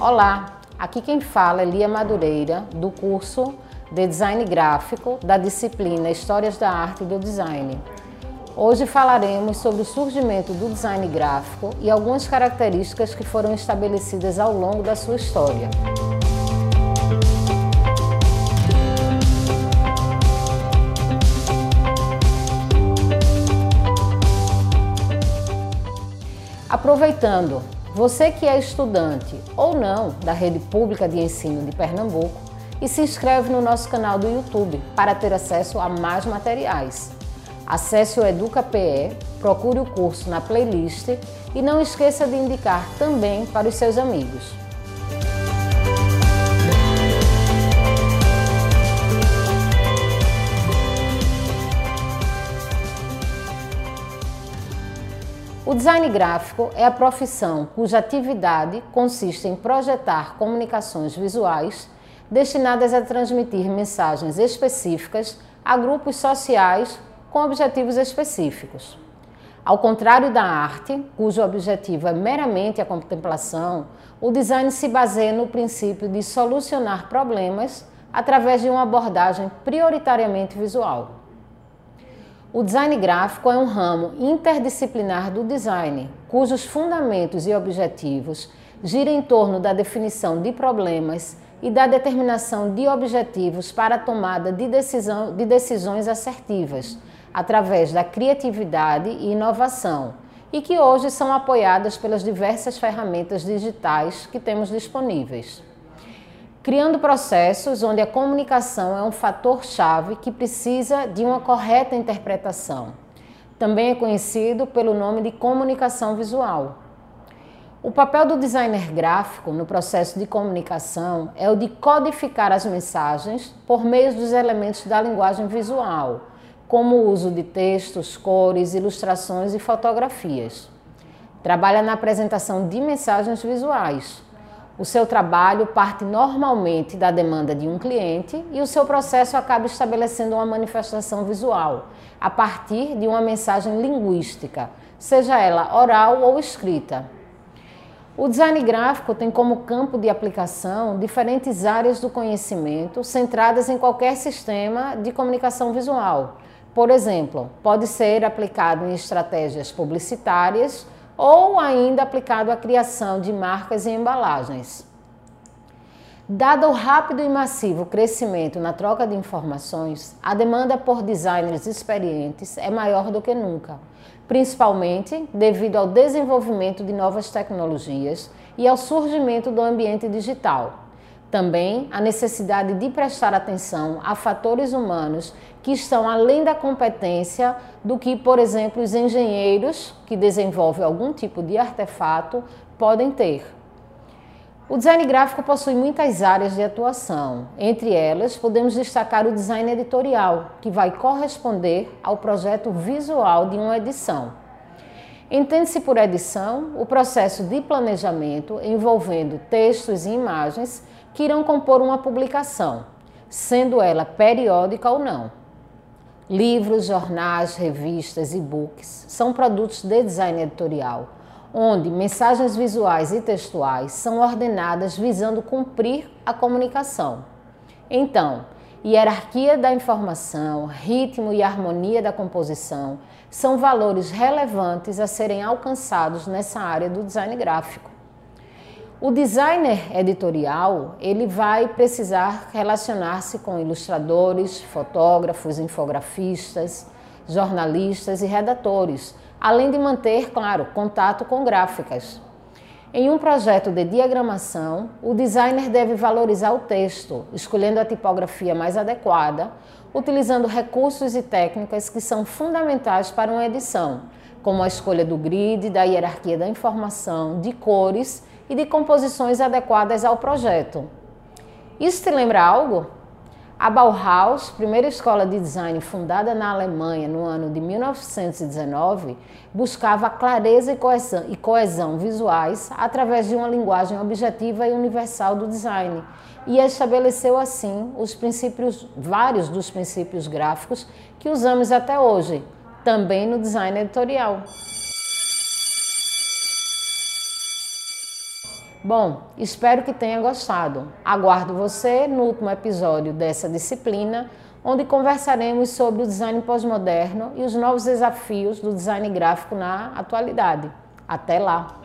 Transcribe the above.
Olá, aqui quem fala é Lia Madureira, do curso de Design Gráfico da disciplina Histórias da Arte e do Design. Hoje falaremos sobre o surgimento do design gráfico e algumas características que foram estabelecidas ao longo da sua história. Aproveitando, você que é estudante ou não da rede pública de ensino de Pernambuco e se inscreve no nosso canal do YouTube para ter acesso a mais materiais. Acesse o EducaPE, procure o curso na playlist e não esqueça de indicar também para os seus amigos. O design gráfico é a profissão cuja atividade consiste em projetar comunicações visuais destinadas a transmitir mensagens específicas a grupos sociais com objetivos específicos. Ao contrário da arte, cujo objetivo é meramente a contemplação, o design se baseia no princípio de solucionar problemas através de uma abordagem prioritariamente visual. O design gráfico é um ramo interdisciplinar do design, cujos fundamentos e objetivos giram em torno da definição de problemas e da determinação de objetivos para a tomada de, decisão, de decisões assertivas, através da criatividade e inovação, e que hoje são apoiadas pelas diversas ferramentas digitais que temos disponíveis criando processos onde a comunicação é um fator-chave que precisa de uma correta interpretação. Também é conhecido pelo nome de comunicação visual. O papel do designer gráfico no processo de comunicação é o de codificar as mensagens por meio dos elementos da linguagem visual, como o uso de textos, cores, ilustrações e fotografias. Trabalha na apresentação de mensagens visuais, o seu trabalho parte normalmente da demanda de um cliente e o seu processo acaba estabelecendo uma manifestação visual a partir de uma mensagem linguística, seja ela oral ou escrita. O design gráfico tem como campo de aplicação diferentes áreas do conhecimento centradas em qualquer sistema de comunicação visual. Por exemplo, pode ser aplicado em estratégias publicitárias ou ainda aplicado à criação de marcas e embalagens. Dado o rápido e massivo crescimento na troca de informações, a demanda por designers experientes é maior do que nunca, principalmente devido ao desenvolvimento de novas tecnologias e ao surgimento do ambiente digital. Também a necessidade de prestar atenção a fatores humanos que estão além da competência do que, por exemplo, os engenheiros que desenvolvem algum tipo de artefato podem ter. O design gráfico possui muitas áreas de atuação. Entre elas, podemos destacar o design editorial, que vai corresponder ao projeto visual de uma edição. Entende-se por edição o processo de planejamento envolvendo textos e imagens que irão compor uma publicação, sendo ela periódica ou não. Livros, jornais, revistas, e-books são produtos de design editorial, onde mensagens visuais e textuais são ordenadas visando cumprir a comunicação. Então, hierarquia da informação, ritmo e harmonia da composição são valores relevantes a serem alcançados nessa área do design gráfico. O designer editorial, ele vai precisar relacionar-se com ilustradores, fotógrafos, infografistas, jornalistas e redatores, além de manter, claro, contato com gráficas. Em um projeto de diagramação, o designer deve valorizar o texto, escolhendo a tipografia mais adequada, utilizando recursos e técnicas que são fundamentais para uma edição, como a escolha do grid, da hierarquia da informação, de cores e de composições adequadas ao projeto. Isso te lembra algo? A Bauhaus, primeira escola de design fundada na Alemanha no ano de 1919, buscava clareza e coesão, visuais através de uma linguagem objetiva e universal do design e estabeleceu assim os princípios, vários dos princípios gráficos que usamos até hoje, também no design editorial. Bom, espero que tenha gostado. Aguardo você no último episódio dessa disciplina, onde conversaremos sobre o design pós-moderno e os novos desafios do design gráfico na atualidade. Até lá!